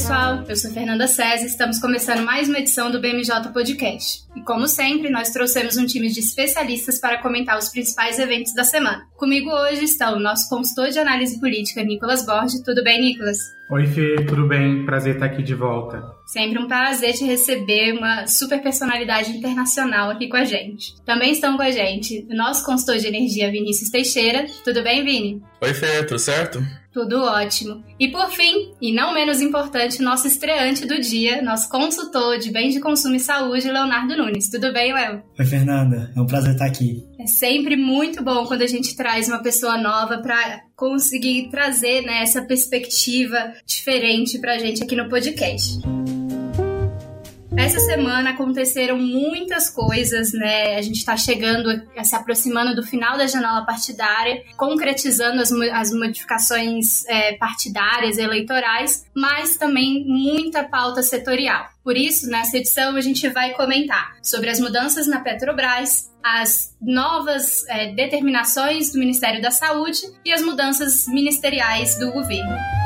Pessoal. Eu sou Fernanda César e estamos começando mais uma edição do BMJ Podcast. E como sempre, nós trouxemos um time de especialistas para comentar os principais eventos da semana. Comigo hoje está o nosso consultor de análise política, Nicolas Borges. Tudo bem, Nicolas? Oi, Fê, tudo bem? Prazer estar aqui de volta. Sempre um prazer te receber uma super personalidade internacional aqui com a gente. Também estão com a gente o nosso consultor de energia, Vinícius Teixeira. Tudo bem, Vini? Oi, Fê, tudo certo? Tudo ótimo. E por fim, e não menos importante, nosso estreante do dia, nosso consultor de bens de consumo e saúde, Leonardo Nunes. Tudo bem, Léo? Oi, Fernanda. É um prazer estar aqui. É sempre muito bom quando a gente traz uma pessoa nova para conseguir trazer né, essa perspectiva diferente para a gente aqui no podcast. Essa semana aconteceram muitas coisas, né? A gente está chegando, se aproximando do final da janela partidária, concretizando as, as modificações é, partidárias, eleitorais, mas também muita pauta setorial. Por isso, nessa edição, a gente vai comentar sobre as mudanças na Petrobras, as novas é, determinações do Ministério da Saúde e as mudanças ministeriais do governo.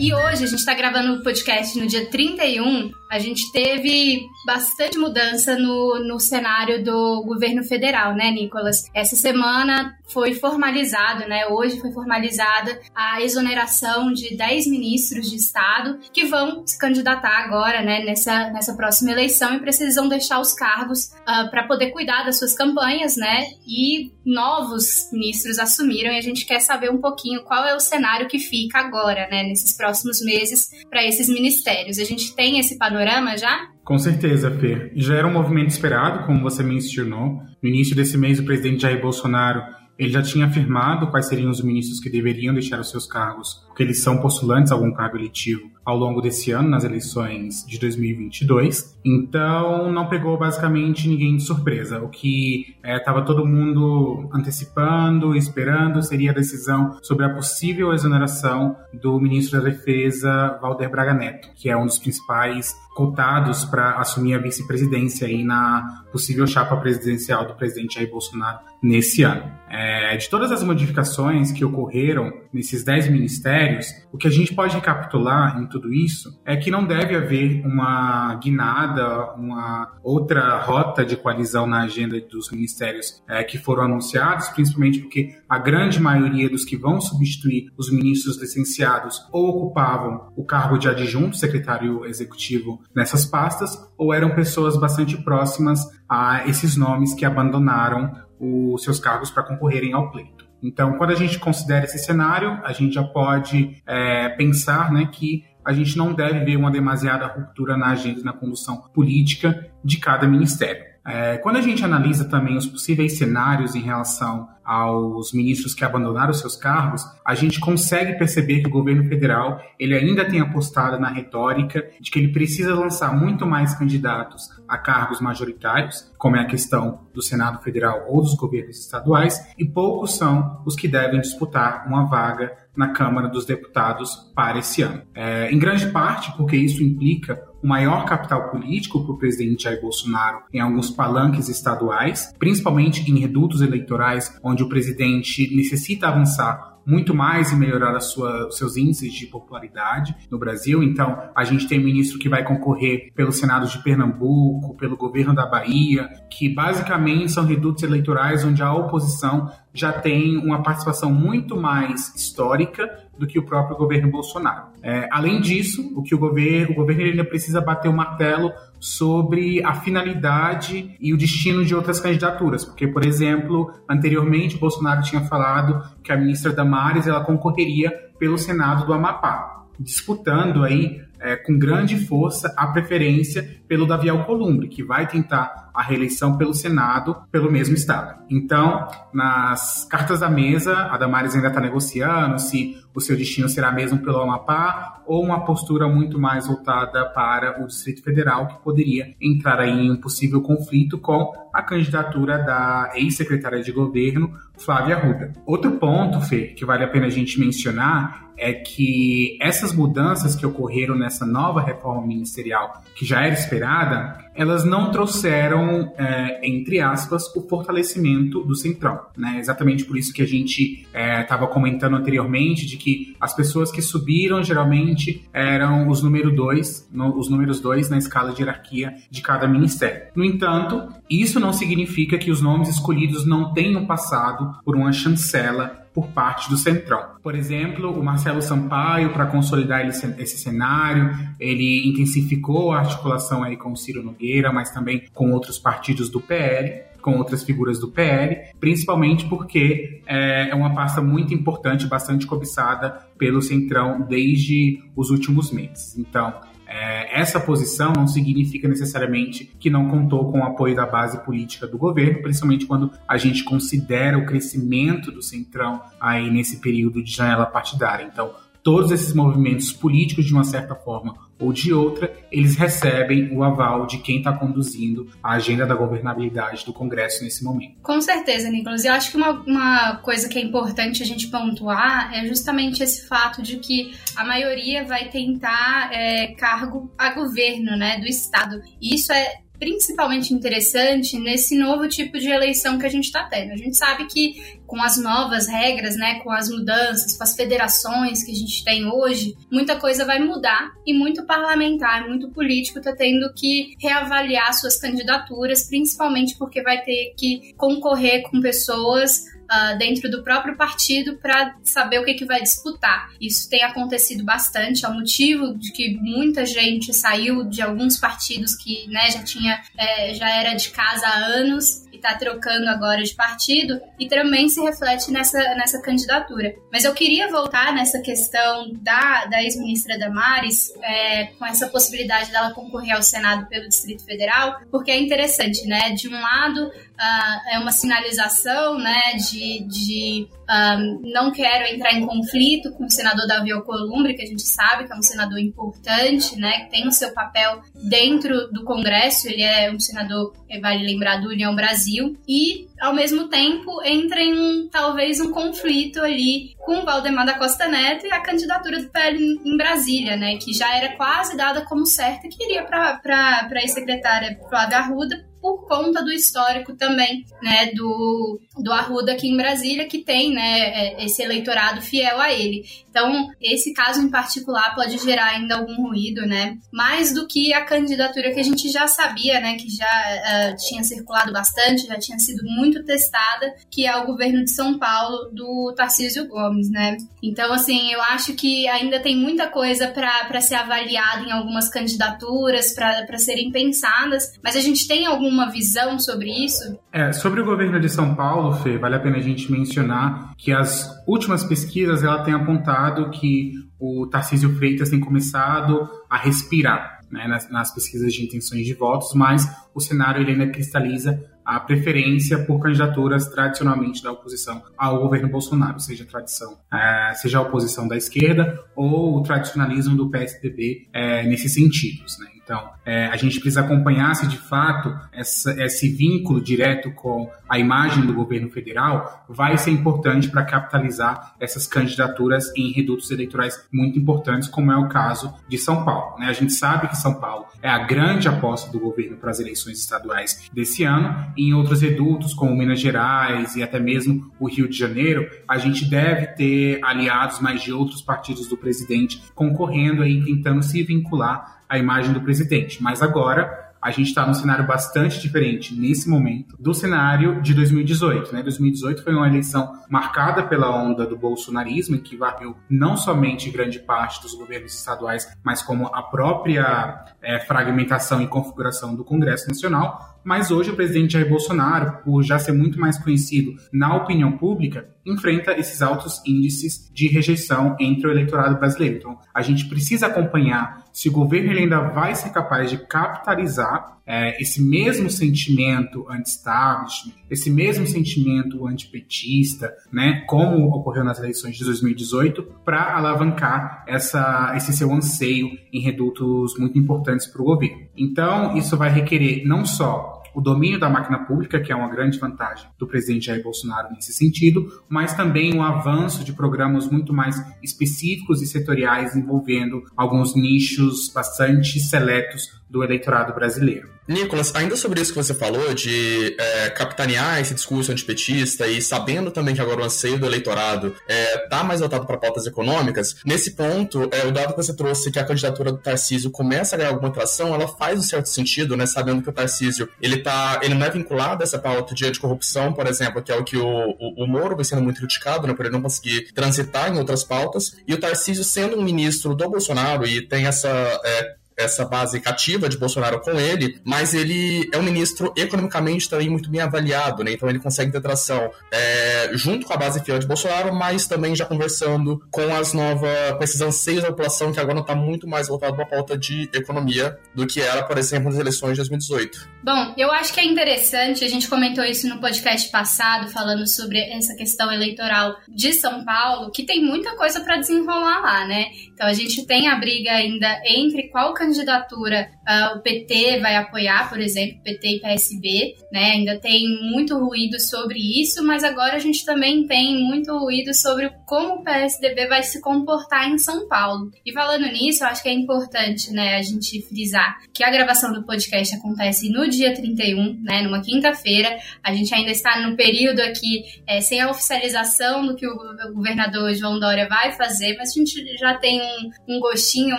E hoje a gente está gravando o podcast no dia 31. A gente teve bastante mudança no, no cenário do governo federal, né, Nicolas? Essa semana foi formalizado, né? Hoje foi formalizada a exoneração de 10 ministros de Estado que vão se candidatar agora, né, nessa, nessa próxima eleição e precisam deixar os cargos uh, ah, para poder cuidar das suas campanhas, né? E novos ministros assumiram e a gente quer saber um pouquinho qual é o cenário que fica agora, né, nesses próximos próximos meses para esses ministérios. A gente tem esse panorama já? Com certeza, Fê. Já era um movimento esperado, como você mencionou. No início desse mês, o presidente Jair Bolsonaro ele já tinha afirmado quais seriam os ministros que deveriam deixar os seus cargos, porque eles são postulantes a algum cargo eletivo ao longo desse ano, nas eleições de 2022. Então, não pegou basicamente ninguém de surpresa. O que estava é, todo mundo antecipando, esperando, seria a decisão sobre a possível exoneração do ministro da Defesa, Valder Braga Neto, que é um dos principais cotados para assumir a vice-presidência aí na possível chapa presidencial do presidente Jair Bolsonaro nesse ano. É, de todas as modificações que ocorreram nesses 10 ministérios, o que a gente pode recapitular em tudo isso é que não deve haver uma guinada, uma outra rota de coalizão na agenda dos ministérios é, que foram anunciados, principalmente porque a grande maioria dos que vão substituir os ministros licenciados ou ocupavam o cargo de adjunto secretário executivo nessas pastas, ou eram pessoas bastante próximas a esses nomes que abandonaram os seus cargos para concorrerem ao pleito. Então, quando a gente considera esse cenário, a gente já pode é, pensar né, que a gente não deve ver uma demasiada ruptura na agenda e na condução política de cada ministério. É, quando a gente analisa também os possíveis cenários em relação aos ministros que abandonaram seus cargos, a gente consegue perceber que o governo federal ele ainda tem apostado na retórica de que ele precisa lançar muito mais candidatos a cargos majoritários, como é a questão do Senado Federal ou dos governos estaduais, e poucos são os que devem disputar uma vaga na Câmara dos Deputados para esse ano. É, em grande parte porque isso implica o maior capital político para o presidente Jair Bolsonaro em alguns palanques estaduais, principalmente em redutos eleitorais, onde o presidente necessita avançar muito mais em melhorar sua, seus índices de popularidade no Brasil. Então, a gente tem ministro que vai concorrer pelo Senado de Pernambuco, pelo governo da Bahia, que basicamente são redutos eleitorais onde a oposição já tem uma participação muito mais histórica do que o próprio governo Bolsonaro. É, além disso, o que o governo, o governo ainda precisa bater o martelo sobre a finalidade e o destino de outras candidaturas, porque, por exemplo, anteriormente Bolsonaro tinha falado que a ministra Damares ela concorreria pelo Senado do Amapá, disputando aí é, com grande força a preferência pelo Davi Alcolumbre, que vai tentar a reeleição pelo Senado pelo mesmo estado. Então, nas cartas da mesa, a Damares ainda está negociando se o seu destino será mesmo pelo Amapá ou uma postura muito mais voltada para o Distrito Federal, que poderia entrar aí em um possível conflito com a candidatura da ex-secretária de governo, Flávia Arruda. Outro ponto, Fê, que vale a pena a gente mencionar é que essas mudanças que ocorreram nessa nova reforma ministerial, que já era esperada, elas não trouxeram, é, entre aspas, o fortalecimento do Centrão. Né? Exatamente por isso que a gente estava é, comentando anteriormente, de que as pessoas que subiram geralmente eram os número dois, no, os números dois na escala de hierarquia de cada ministério. No entanto, isso não significa que os nomes escolhidos não tenham passado por uma chancela por parte do Centrão. Por exemplo, o Marcelo Sampaio, para consolidar esse cenário, ele intensificou a articulação aí com o Ciro Nogueira, mas também com outros partidos do PL com outras figuras do PL, principalmente porque é, é uma pasta muito importante, bastante cobiçada pelo Centrão desde os últimos meses. Então, é, essa posição não significa necessariamente que não contou com o apoio da base política do governo, principalmente quando a gente considera o crescimento do Centrão aí nesse período de janela partidária. Então, todos esses movimentos políticos, de uma certa forma ou de outra, eles recebem o aval de quem está conduzindo a agenda da governabilidade do Congresso nesse momento. Com certeza, Nicolas. Eu acho que uma, uma coisa que é importante a gente pontuar é justamente esse fato de que a maioria vai tentar é, cargo a governo né, do Estado. E isso é principalmente interessante nesse novo tipo de eleição que a gente está tendo. A gente sabe que com as novas regras, né, com as mudanças, com as federações que a gente tem hoje, muita coisa vai mudar e muito parlamentar, muito político está tendo que reavaliar suas candidaturas, principalmente porque vai ter que concorrer com pessoas uh, dentro do próprio partido para saber o que, que vai disputar. Isso tem acontecido bastante, é o motivo de que muita gente saiu de alguns partidos que né, já tinha, é, já era de casa há anos e está trocando agora de partido e também se reflete nessa, nessa candidatura. Mas eu queria voltar nessa questão da, da ex-ministra Damares, é, com essa possibilidade dela concorrer ao Senado pelo Distrito Federal, porque é interessante, né? De um lado, uh, é uma sinalização, né, de, de um, não quero entrar em conflito com o senador Davi Alcolumbre, que a gente sabe que é um senador importante, né, que tem o seu papel dentro do Congresso, ele é um senador, vale lembrar, do União Brasil, e ao mesmo tempo entra em talvez um conflito ali com o Valdemar da Costa Neto e a candidatura do PL em Brasília, né, que já era quase dada como certa que iria para a ex-secretária Flávia Arruda, por conta do histórico também, né, do, do Arruda aqui em Brasília, que tem, né, é, esse eleitorado fiel a ele. Então, esse caso em particular pode gerar ainda algum ruído, né, mais do que a candidatura que a gente já sabia, né, que já uh, tinha circulado bastante, já tinha sido muito testada, que é o governo de São Paulo do Tarcísio Gomes, né. Então, assim, eu acho que ainda tem muita coisa para ser avaliada em algumas candidaturas, para serem pensadas, mas a gente tem algum alguma visão sobre isso? É, sobre o governo de São Paulo, Fê, vale a pena a gente mencionar que as últimas pesquisas ela tem apontado que o Tarcísio Freitas tem começado a respirar né, nas, nas, pesquisas de intenções de votos, mas o cenário ele ainda cristaliza a preferência por candidaturas tradicionalmente da oposição ao governo Bolsonaro, seja a tradição, é, seja a oposição da esquerda ou o tradicionalismo do PSDB é, nesses sentidos. Né? Então, é, a gente precisa acompanhar se de fato essa, esse vínculo direto com a imagem do governo federal vai ser importante para capitalizar essas candidaturas em redutos eleitorais muito importantes, como é o caso de São Paulo. Né? A gente sabe que São Paulo é a grande aposta do governo para as eleições estaduais desse ano. E em outros redutos, como Minas Gerais e até mesmo o Rio de Janeiro, a gente deve ter aliados mais de outros partidos do presidente concorrendo aí, tentando se vincular a imagem do presidente. Mas agora a gente está num cenário bastante diferente nesse momento do cenário de 2018. Né? 2018 foi uma eleição marcada pela onda do bolsonarismo, que varreu não somente grande parte dos governos estaduais, mas como a própria é, fragmentação e configuração do Congresso Nacional. Mas hoje o presidente Jair Bolsonaro, por já ser muito mais conhecido na opinião pública, enfrenta esses altos índices de rejeição entre o eleitorado brasileiro. Então, a gente precisa acompanhar se o governo ainda vai ser capaz de capitalizar é, esse mesmo sentimento anti-establishment, esse mesmo sentimento antipetista, né, como ocorreu nas eleições de 2018, para alavancar essa, esse seu anseio em redutos muito importantes para o governo. Então, isso vai requerer não só o domínio da máquina pública, que é uma grande vantagem do presidente Jair Bolsonaro nesse sentido, mas também um avanço de programas muito mais específicos e setoriais envolvendo alguns nichos bastante seletos do eleitorado brasileiro. Nicolas, ainda sobre isso que você falou, de é, capitanear esse discurso antipetista e sabendo também que agora o anseio do eleitorado está é, tá mais voltado para pautas econômicas, nesse ponto, é, o dado que você trouxe que a candidatura do Tarcísio começa a ganhar alguma atração, ela faz um certo sentido, né? Sabendo que o Tarcísio ele, tá, ele não é vinculado a essa pauta de anticorrupção, por exemplo, que é o que o, o, o Moro vem sendo muito criticado, né? Por ele não conseguir transitar em outras pautas, e o Tarcísio sendo um ministro do Bolsonaro e tem essa é, essa base cativa de Bolsonaro com ele, mas ele é um ministro economicamente também muito bem avaliado, né? Então ele consegue ter tração é, junto com a base fiel de Bolsonaro, mas também já conversando com as novas, com esses anseios da população que agora não está muito mais voltado para a pauta de economia do que era, por exemplo, nas eleições de 2018. Bom, eu acho que é interessante, a gente comentou isso no podcast passado, falando sobre essa questão eleitoral de São Paulo, que tem muita coisa para desenrolar lá, né? Então a gente tem a briga ainda entre qual candidato candidatura uh, o PT vai apoiar, por exemplo, PT e PSB, né? Ainda tem muito ruído sobre isso, mas agora a gente também tem muito ruído sobre como o PSDB vai se comportar em São Paulo. E falando nisso, eu acho que é importante, né, a gente frisar que a gravação do podcast acontece no dia 31, né, numa quinta-feira. A gente ainda está no período aqui é, sem a oficialização do que o governador João Dória vai fazer, mas a gente já tem um, um gostinho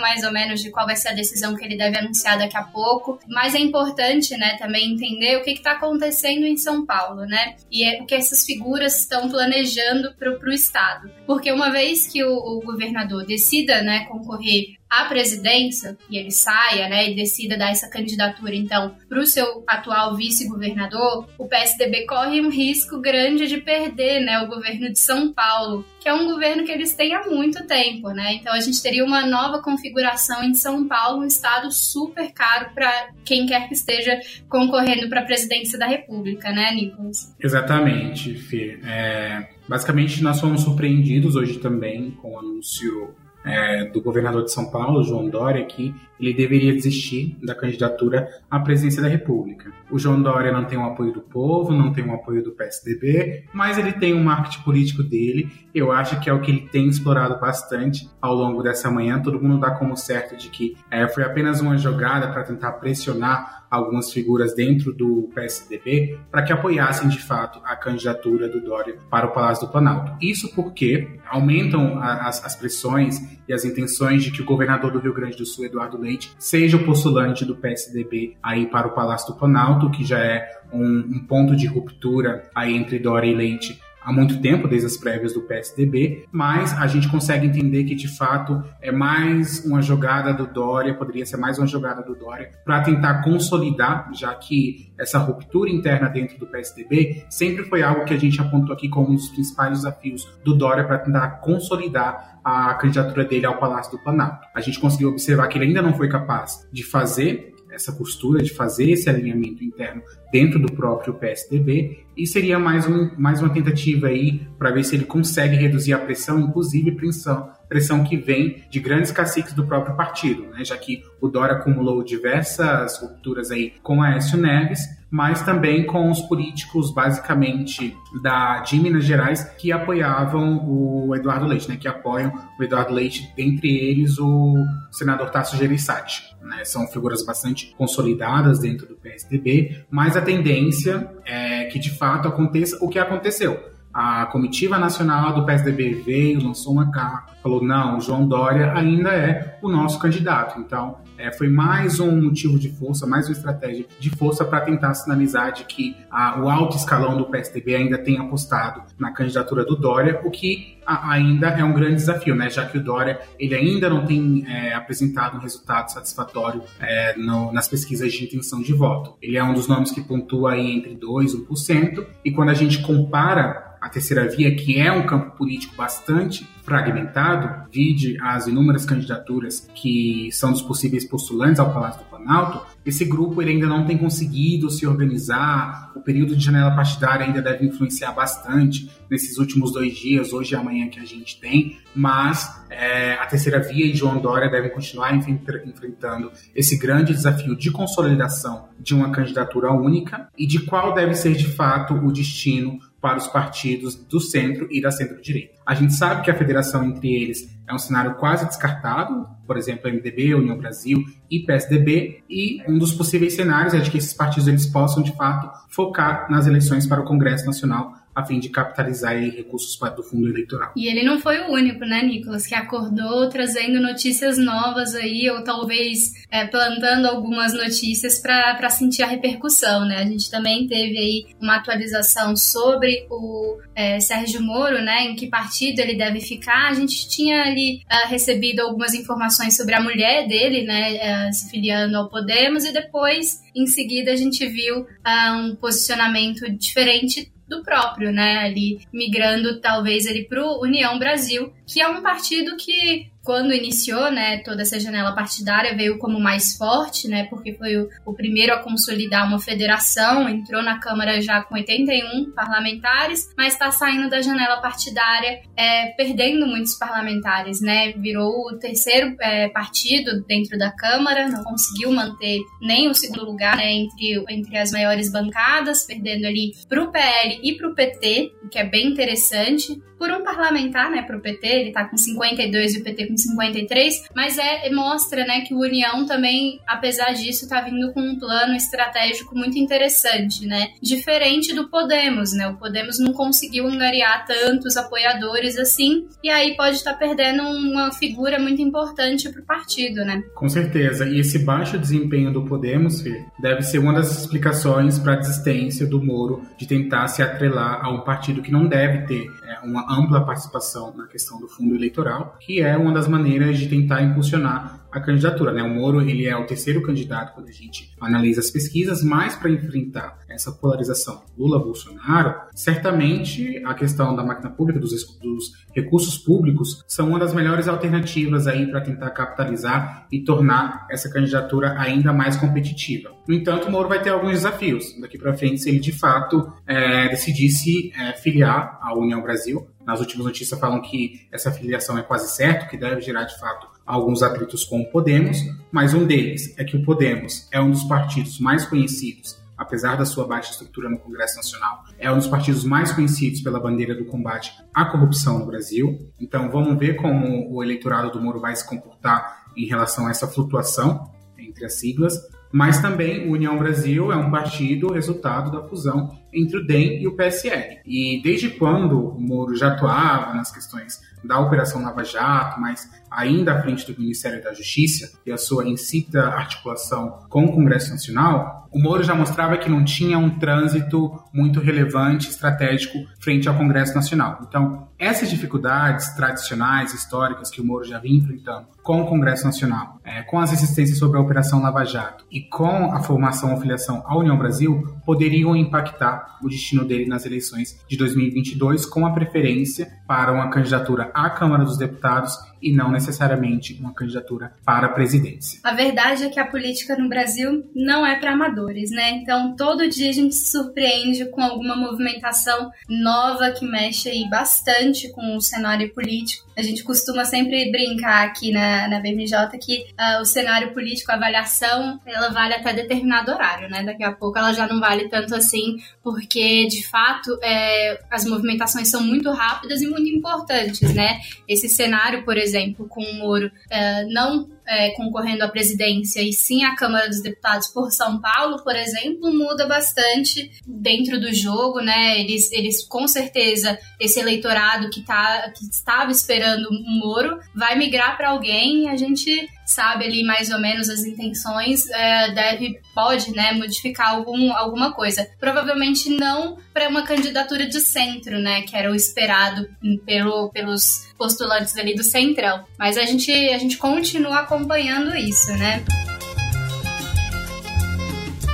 mais ou menos de qual vai ser a decisão decisão que ele deve anunciar daqui a pouco. Mas é importante, né, também entender o que está acontecendo em São Paulo, né? E é o que essas figuras estão planejando para o Estado. Porque uma vez que o, o governador decida, né, concorrer à presidência e ele saia, né, e decida dar essa candidatura então para o seu atual vice-governador, o PSDB corre um risco grande de perder, né, o governo de São Paulo, que é um governo que eles têm há muito tempo, né? Então a gente teria uma nova configuração em São Paulo, um estado super caro para quem quer que esteja concorrendo para a presidência da República, né, Nicolas? Exatamente, Fê. É, basicamente nós fomos surpreendidos hoje também com o anúncio é, do governador de São Paulo, João Dória, que ele deveria desistir da candidatura à presidência da República. O João Dória não tem o apoio do povo, não tem o apoio do PSDB, mas ele tem um marketing político dele. Eu acho que é o que ele tem explorado bastante ao longo dessa manhã. Todo mundo dá como certo de que é, foi apenas uma jogada para tentar pressionar algumas figuras dentro do PSDB para que apoiassem de fato a candidatura do Dória para o Palácio do Planalto. Isso porque aumentam as, as pressões e as intenções de que o governador do Rio Grande do Sul, Eduardo Leite, seja o postulante do PSDB aí para o Palácio do Planalto, que já é um, um ponto de ruptura aí entre Dória e Leite há muito tempo, desde as prévias do PSDB, mas a gente consegue entender que de fato é mais uma jogada do Dória, poderia ser mais uma jogada do Dória, para tentar consolidar, já que essa ruptura interna dentro do PSDB sempre foi algo que a gente apontou aqui como um dos principais desafios do Dória para tentar consolidar a candidatura dele ao Palácio do Planalto. A gente conseguiu observar que ele ainda não foi capaz de fazer essa postura de fazer esse alinhamento interno dentro do próprio PSDB e seria mais, um, mais uma tentativa aí para ver se ele consegue reduzir a pressão, inclusive pressão, pressão que vem de grandes caciques do próprio partido, né? já que o Dória acumulou diversas rupturas aí com Aécio Neves, mas também com os políticos, basicamente, da, de Minas Gerais, que apoiavam o Eduardo Leite, né? que apoiam o Eduardo Leite, dentre eles o senador Tasso Gereissati. Né? São figuras bastante consolidadas dentro do PSDB, mas a tendência é que, de fato, aconteça o que aconteceu A comitiva nacional do PSDB veio, lançou uma carta, falou: não, João Dória ainda é o nosso candidato. Então, é, foi mais um motivo de força, mais uma estratégia de força para tentar sinalizar de que a, o alto escalão do PSDB ainda tem apostado na candidatura do Dória, o que a, ainda é um grande desafio, né? Já que o Dória ele ainda não tem é, apresentado um resultado satisfatório é, no, nas pesquisas de intenção de voto. Ele é um dos nomes que pontua aí entre 2% e 1%, e quando a gente compara a terceira via, que é um campo político bastante fragmentado, vide as inúmeras candidaturas que são dos possíveis postulantes ao Palácio do Planalto, esse grupo ele ainda não tem conseguido se organizar, o período de janela partidária ainda deve influenciar bastante nesses últimos dois dias, hoje e amanhã que a gente tem, mas é, a terceira via e João Dória devem continuar enfrentando esse grande desafio de consolidação de uma candidatura única e de qual deve ser de fato o destino para os partidos do centro e da centro-direita. A gente sabe que a federação entre eles é um cenário quase descartado, por exemplo, MDB, União Brasil e PSDB, e um dos possíveis cenários é de que esses partidos eles possam, de fato, focar nas eleições para o Congresso Nacional a fim de capitalizar recursos do fundo eleitoral. E ele não foi o único, né, Nicolas, que acordou trazendo notícias novas aí, ou talvez é, plantando algumas notícias para sentir a repercussão, né? A gente também teve aí uma atualização sobre o é, Sérgio Moro, né, em que partido ele deve ficar. A gente tinha ali uh, recebido algumas informações sobre a mulher dele, né, uh, se filiando ao Podemos, e depois, em seguida, a gente viu uh, um posicionamento diferente do próprio, né, ali migrando talvez ele para o União Brasil, que é um partido que quando iniciou, né, toda essa janela partidária veio como mais forte, né, porque foi o, o, primeiro a consolidar uma federação, entrou na Câmara já com 81 parlamentares, mas está saindo da janela partidária, é, perdendo muitos parlamentares, né, virou o terceiro é, partido dentro da Câmara, não conseguiu manter nem o segundo lugar, né, entre, entre as maiores bancadas, perdendo ali para o PL e para o PT, o que é bem interessante, por um parlamentar, né, para o PT, ele está com 52 e o PT com 53, mas é mostra, né, que o União também, apesar disso, está vindo com um plano estratégico muito interessante, né, diferente do Podemos, né, o Podemos não conseguiu angariar tantos apoiadores assim, e aí pode estar tá perdendo uma figura muito importante para o partido, né. Com certeza, e esse baixo desempenho do Podemos, Fê, deve ser uma das explicações para a desistência do Moro de tentar se atrelar a um partido que não deve ter é, uma ampla participação na questão do fundo eleitoral, que é uma das maneiras de tentar impulsionar a candidatura. Né? O Moro ele é o terceiro candidato quando a gente analisa as pesquisas, mas para enfrentar essa polarização Lula-Bolsonaro, certamente a questão da máquina pública, dos, dos recursos públicos, são uma das melhores alternativas aí para tentar capitalizar e tornar essa candidatura ainda mais competitiva. No entanto, o Moro vai ter alguns desafios daqui para frente se ele de fato é, decidisse é, filiar à União Brasil. Nas últimas notícias falam que essa filiação é quase certo, que deve gerar de fato alguns atritos com o Podemos, mas um deles é que o Podemos é um dos partidos mais conhecidos, apesar da sua baixa estrutura no Congresso Nacional, é um dos partidos mais conhecidos pela bandeira do combate à corrupção no Brasil. Então vamos ver como o eleitorado do Moro vai se comportar em relação a essa flutuação entre as siglas. Mas também o União Brasil é um partido resultado da fusão entre o DEM e o PSL. E desde quando o Moro já atuava nas questões da Operação Lava Jato, mas ainda à frente do Ministério da Justiça e a sua incita articulação com o Congresso Nacional, o Moro já mostrava que não tinha um trânsito muito relevante, estratégico, frente ao Congresso Nacional. Então, essas dificuldades tradicionais, históricas, que o Moro já vinha enfrentando com o Congresso Nacional, é, com as resistências sobre a Operação Lava Jato e com a formação ou filiação à União Brasil, poderiam impactar o destino dele nas eleições de 2022, com a preferência para uma candidatura à Câmara dos Deputados e não necessariamente uma candidatura para a presidência. A verdade é que a política no Brasil não é para amadores, né? Então todo dia a gente se surpreende com alguma movimentação nova que mexe aí bastante com o cenário político. A gente costuma sempre brincar aqui na, na BMJ que uh, o cenário político, a avaliação, ela vale até determinado horário, né? Daqui a pouco ela já não vale tanto assim, porque de fato é, as movimentações são muito rápidas e muito importantes, né? Esse cenário, por exemplo, com o Moro uh, não é, concorrendo à presidência e sim à Câmara dos Deputados por São Paulo, por exemplo, muda bastante dentro do jogo, né? Eles, eles com certeza, esse eleitorado que, tá, que estava esperando um Moro vai migrar para alguém. A gente sabe ali mais ou menos as intenções, é, deve, pode, né, modificar algum, alguma coisa. Provavelmente não para uma candidatura de centro, né, que era o esperado pelo, pelos postulantes ali do centrão. Mas a gente, a gente continua acompanhando isso, né.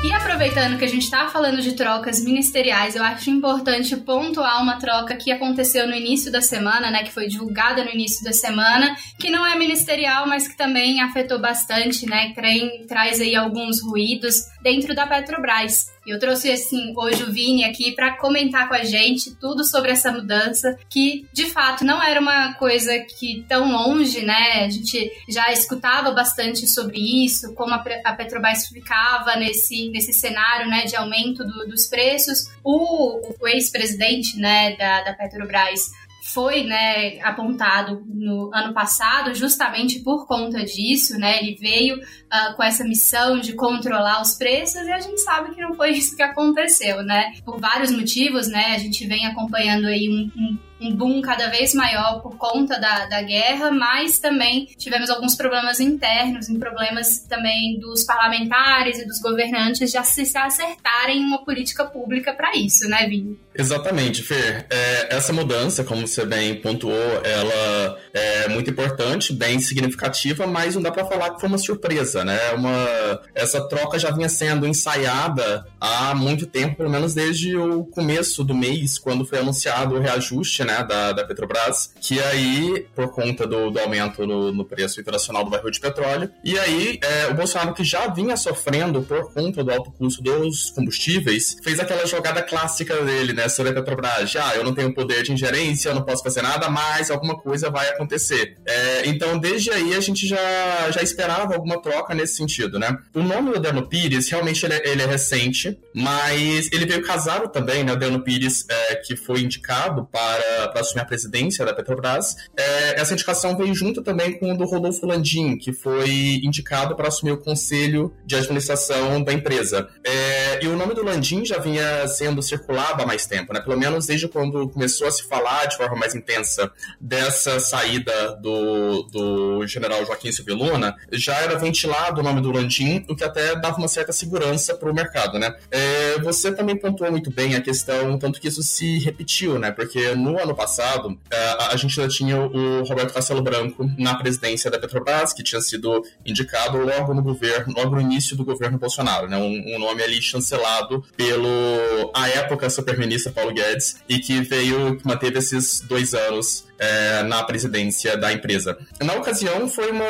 E aproveitando que a gente está falando de trocas ministeriais, eu acho importante pontuar uma troca que aconteceu no início da semana, né, que foi divulgada no início da semana, que não é ministerial, mas que também afetou bastante, né, traz aí alguns ruídos dentro da Petrobras. Eu trouxe assim hoje o Vini aqui para comentar com a gente tudo sobre essa mudança, que de fato não era uma coisa que tão longe, né? A gente já escutava bastante sobre isso, como a Petrobras ficava nesse, nesse cenário, né, de aumento do, dos preços. O, o ex-presidente, né, da, da Petrobras foi né, apontado no ano passado justamente por conta disso, né? Ele veio uh, com essa missão de controlar os preços e a gente sabe que não foi isso que aconteceu, né? Por vários motivos, né? A gente vem acompanhando aí um, um um boom cada vez maior por conta da, da guerra, mas também tivemos alguns problemas internos, em problemas também dos parlamentares e dos governantes de se acertarem uma política pública para isso, né, Vini? Exatamente, Fer. É, essa mudança, como você bem pontuou, ela é muito importante, bem significativa, mas não dá para falar que foi uma surpresa, né? Uma, essa troca já vinha sendo ensaiada há muito tempo, pelo menos desde o começo do mês, quando foi anunciado o reajuste né, da, da Petrobras, que aí, por conta do, do aumento no, no, preço internacional do barril de petróleo, e aí é, o Bolsonaro, que já vinha sofrendo por conta do alto custo dos combustíveis, fez aquela jogada clássica dele, né, sobre a Petrobras. Ah, eu não tenho poder de ingerência, eu não posso fazer nada, mas alguma coisa vai acontecer. É, então, desde aí, a gente já, já esperava alguma troca nesse sentido, né? O nome do Adriano Pires, realmente, ele, é, ele é recente, mas ele veio casado também, né? O Adriano Pires, é, que foi indicado para para assumir a presidência da Petrobras. É, essa indicação veio junto também com o do Rodolfo Landim, que foi indicado para assumir o conselho de administração da empresa. É, e o nome do Landim já vinha sendo circulado há mais tempo, né? pelo menos desde quando começou a se falar de forma mais intensa dessa saída do, do general Joaquim Silvio Luna, já era ventilado o nome do Landim, o que até dava uma certa segurança para o mercado. Né? É, você também pontuou muito bem a questão, tanto que isso se repetiu, né? porque no ano passado, é, a gente já tinha o Roberto Castelo Branco na presidência da Petrobras, que tinha sido indicado logo no governo, logo no início do governo Bolsonaro, né? Um, um nome ali chancelado pelo, à época, super-ministro Paulo Guedes, e que veio, que manteve esses dois anos é, na presidência da empresa. Na ocasião, foi, uma,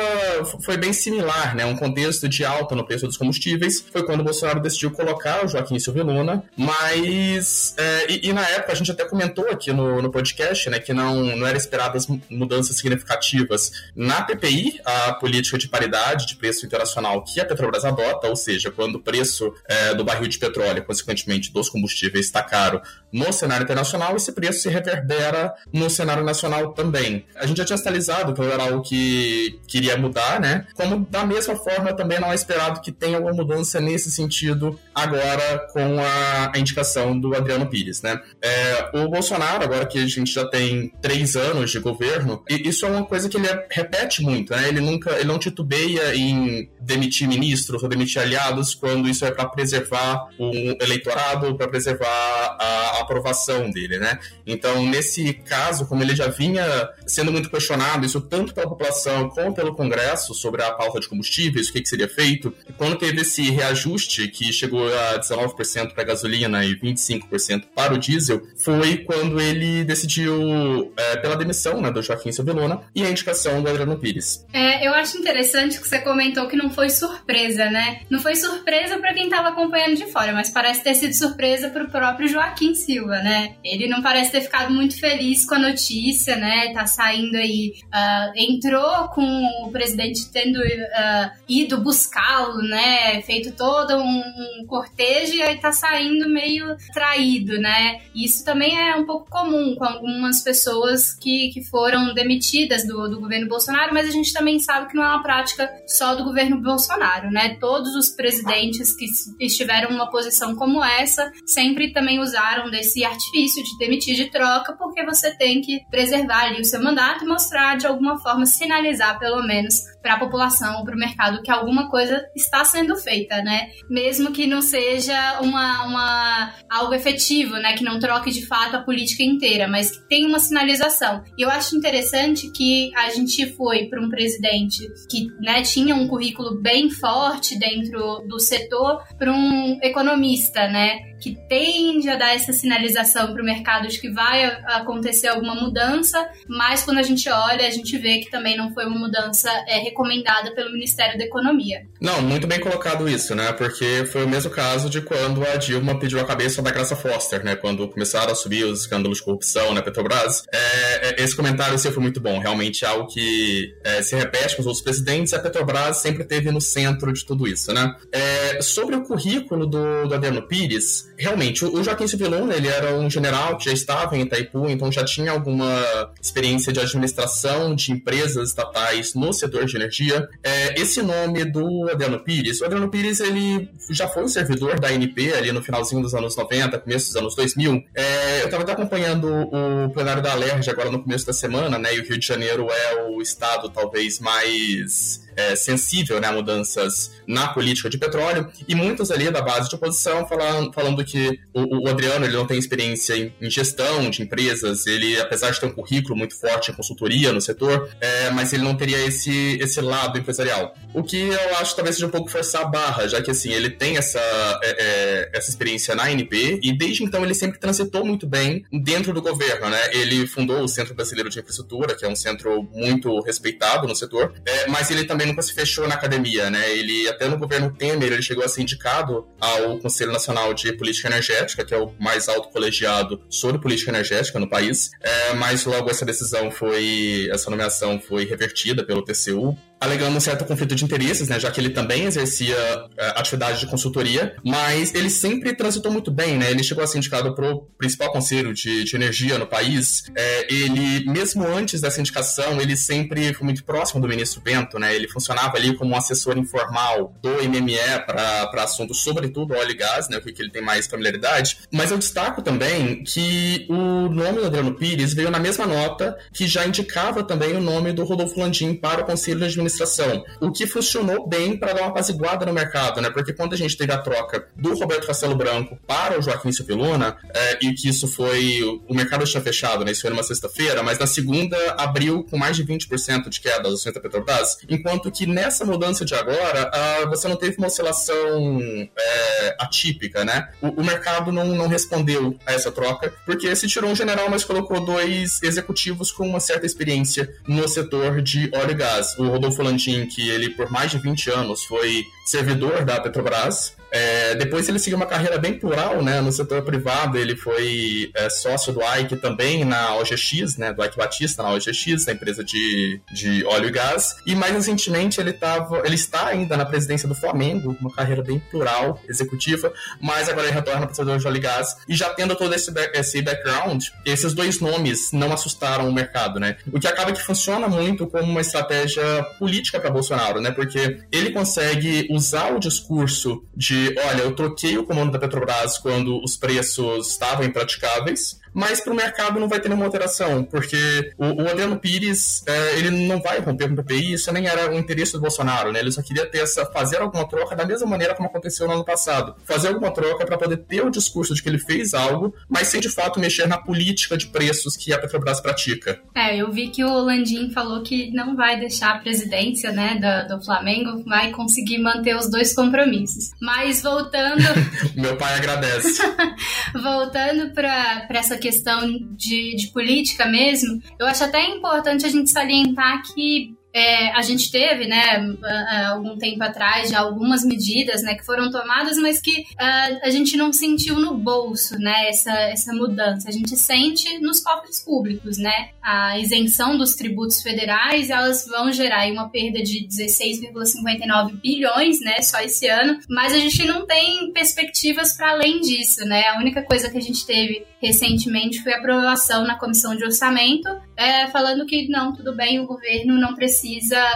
foi bem similar, né? Um contexto de alta no preço dos combustíveis. Foi quando o Bolsonaro decidiu colocar o Joaquim Silvio Luna, mas. É, e, e, na época a gente até comentou aqui no, no podcast, né, que não, não era esperadas mudanças significativas na PPI, a política de paridade de preço internacional que a Petrobras adota, ou seja, quando o preço é, do barril de petróleo, consequentemente dos combustíveis, está caro no cenário internacional, esse preço se reverbera no cenário nacional também. A gente já tinha sinalizado que era algo que queria mudar, né? Como da mesma forma também não é esperado que tenha alguma mudança nesse sentido agora com a, a indicação do Adriano Pires, né? É, o Bolsonaro, agora que a gente já tem três anos de governo, e isso é uma coisa que ele repete muito, né? Ele nunca, ele não titubeia em demitir ministros ou demitir aliados quando isso é para preservar o eleitorado, para preservar a aprovação dele, né? Então, nesse caso, como ele já vinha sendo muito questionado, isso tanto pela população como pelo Congresso, sobre a pauta de combustíveis, o que, que seria feito, quando teve esse reajuste, que chegou a 19% para a gasolina e 25% para o diesel, foi quando ele decidiu é, pela demissão né, do Joaquim Silvelona e a indicação do Adriano Pires. É, eu acho interessante que você comentou que não foi surpresa, né? Não foi surpresa para quem estava acompanhando de fora, mas parece ter sido surpresa para o próprio Joaquim Silvelona Silva, né? Ele não parece ter ficado muito feliz com a notícia, né? Tá saindo aí, uh, entrou com o presidente tendo uh, ido buscá-lo, né? Feito todo um, um cortejo e aí tá saindo meio traído, né? Isso também é um pouco comum com algumas pessoas que, que foram demitidas do, do governo Bolsonaro, mas a gente também sabe que não é uma prática só do governo Bolsonaro, né? Todos os presidentes que estiveram numa posição como essa sempre também usaram desse artifício de demitir de troca, porque você tem que preservar ali o seu mandato e mostrar de alguma forma, sinalizar pelo menos para a população, para o mercado, que alguma coisa está sendo feita, né? Mesmo que não seja uma, uma algo efetivo, né? Que não troque de fato a política inteira, mas que tem uma sinalização. E eu acho interessante que a gente foi para um presidente que né, tinha um currículo bem forte dentro do setor para um economista, né? Que tende a dar essa sinalização para o mercado de que vai acontecer alguma mudança, mas quando a gente olha, a gente vê que também não foi uma mudança é, recomendada pelo Ministério da Economia. Não, muito bem colocado isso, né? Porque foi o mesmo caso de quando a Dilma pediu a cabeça da Graça Foster, né? Quando começaram a subir os escândalos de corrupção na Petrobras. É, é esse comentário seu foi muito bom, realmente é algo que é, se repete com os outros presidentes a Petrobras sempre esteve no centro de tudo isso, né? É, sobre o currículo do, do Adriano Pires, realmente, o Joaquim Civiluna, ele era um general que já estava em Itaipu, então já tinha alguma experiência de administração de empresas estatais no setor de energia. É, esse nome do Adriano Pires, o Adriano Pires, ele já foi um servidor da ANP ali no finalzinho dos anos 90, começo dos anos 2000. É, eu estava até acompanhando o plenário da Alerj agora no começo da semana, né, e o Rio de Janeiro é o estado talvez mais é, sensível né, a mudanças na política de petróleo, e muitos ali da base de oposição falando, falando que o, o Adriano ele não tem experiência em, em, gestão de empresas, ele, apesar de ter um currículo muito forte em consultoria no setor, é, mas ele não teria esse, esse lado empresarial. O que eu acho talvez seja um pouco forçar a barra, já que assim, ele tem essa, é, é essa experiência na ANP, e desde então ele sempre transitou muito bem dentro do governo, né? Ele fundou o Centro Brasileiro de Infraestrutura, que é um centro muito respeitado no setor, é, mas ele também nunca se fechou na academia, né? Ele, até no governo Temer, ele chegou a ser indicado ao Conselho Nacional de Política Energética, que é o mais alto colegiado sobre política energética no país, é, mas logo essa decisão foi, essa nomeação foi revertida pelo TCU, alegando um certo conflito de interesses, né, já que ele também exercia é, atividade de consultoria, mas ele sempre transitou muito bem, né, ele chegou a ser indicado para o principal conselho de, de energia no país, é, ele, mesmo antes dessa indicação, ele sempre foi muito próximo do ministro Bento, né, ele funcionava ali como um assessor informal do MME para assuntos, sobretudo óleo e gás, né, o que ele tem mais familiaridade, mas eu destaco também que o nome do Adriano Pires veio na mesma nota que já indicava também o nome do Rodolfo Landim para o conselho de administração administração, o que funcionou bem para dar uma apaziguada no mercado, né? Porque quando a gente teve a troca do Roberto Castelo Branco para o Joaquim Silviluna, é, e que isso foi. O mercado tinha fechado, né? Isso foi numa sexta-feira, mas na segunda abriu com mais de 20% de queda das ações da Petrobras, enquanto que nessa mudança de agora, uh, você não teve uma oscilação é, atípica, né? O, o, mercado não, não respondeu a essa troca, porque se tirou um general, mas colocou dois executivos com uma certa experiência no setor de óleo e gás. O Rodolfo Volantin, que ele por mais de 20 anos foi servidor da Petrobras, é, depois ele seguiu uma carreira bem plural, né, no setor privado. Ele foi é, sócio do Ike também na OGX, né, do Ike Batista na OGX, na empresa de, de óleo e gás. E mais recentemente ele tava, ele está ainda na presidência do Flamengo, uma carreira bem plural, executiva, mas agora ele retorna para o setor de óleo e gás. E já tendo todo esse, esse background, esses dois nomes não assustaram o mercado, né? O que acaba que funciona muito como uma estratégia política para Bolsonaro, né? Porque ele consegue usar o discurso de olha, eu troquei o comando da Petrobras quando os preços estavam impraticáveis, mas para o mercado não vai ter nenhuma alteração, porque o, o Adriano Pires, é, ele não vai romper com o PPI, isso nem era o interesse do Bolsonaro, né? Ele só queria ter essa, fazer alguma troca da mesma maneira como aconteceu no ano passado. Fazer alguma troca para poder ter o discurso de que ele fez algo, mas sem de fato mexer na política de preços que a Petrobras pratica. É, eu vi que o Landim falou que não vai deixar a presidência, né, do, do Flamengo, vai conseguir manter os dois compromissos. Mas voltando. Meu pai agradece. voltando para essa questão de, de política mesmo, eu acho até importante a gente salientar que é, a gente teve, né, algum tempo atrás, já algumas medidas, né, que foram tomadas, mas que uh, a gente não sentiu no bolso, né, essa, essa mudança. A gente sente nos cofres públicos, né, a isenção dos tributos federais, elas vão gerar uma perda de 16,59 bilhões, né, só esse ano, mas a gente não tem perspectivas para além disso, né. A única coisa que a gente teve recentemente foi a aprovação na comissão de orçamento, é, falando que não, tudo bem, o governo não precisa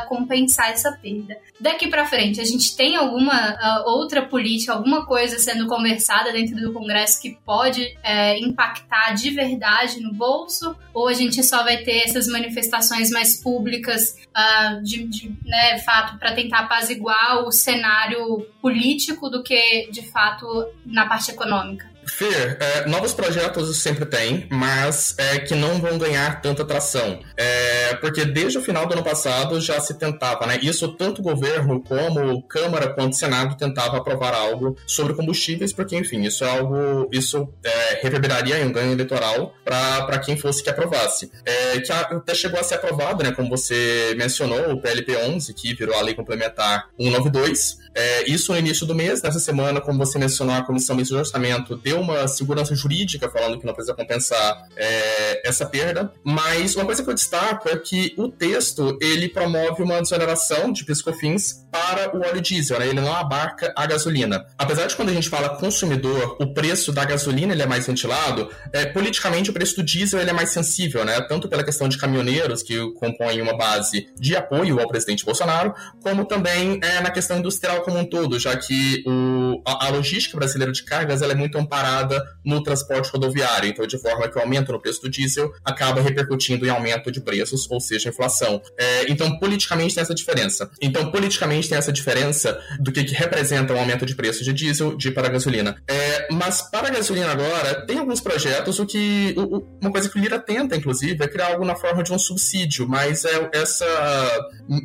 compensar essa perda. Daqui para frente, a gente tem alguma uh, outra política, alguma coisa sendo conversada dentro do Congresso que pode é, impactar de verdade no bolso? Ou a gente só vai ter essas manifestações mais públicas uh, de, de né, fato para tentar apaziguar o cenário político do que de fato na parte econômica? Fer, é, novos projetos sempre tem, mas é que não vão ganhar tanta atração. É, porque desde o final do ano passado já se tentava, né? Isso tanto o governo como Câmara quanto Senado tentava aprovar algo sobre combustíveis, porque, enfim, isso é algo. Isso é, reverberaria em um ganho eleitoral para quem fosse que aprovasse. É, que até chegou a ser aprovado, né? Como você mencionou, o PLP 11, que virou a lei complementar 192. É, isso no início do mês, nessa semana, como você mencionou, a Comissão de Orçamento deu uma segurança jurídica falando que não precisa compensar é, essa perda. Mas uma coisa que eu destaco é que o texto ele promove uma desoneração de piscofins para o óleo diesel, né? ele não abarca a gasolina. Apesar de quando a gente fala consumidor, o preço da gasolina ele é mais ventilado, é, politicamente o preço do diesel ele é mais sensível, né? tanto pela questão de caminhoneiros que compõem uma base de apoio ao presidente Bolsonaro, como também é, na questão industrial como um todo, já que o, a, a, logística brasileira de cargas ela é muito amparada no transporte rodoviário, então de forma que o aumento no preço do diesel acaba repercutindo em aumento de preços, ou seja, inflação. É, então, politicamente tem essa diferença. Então, politicamente tem essa diferença do que, que representa o um aumento de preço de diesel de para a gasolina. É, mas para a gasolina agora, tem alguns projetos, o que. O, uma coisa que o Lira tenta, inclusive, é criar algo na forma de um subsídio, mas é, essa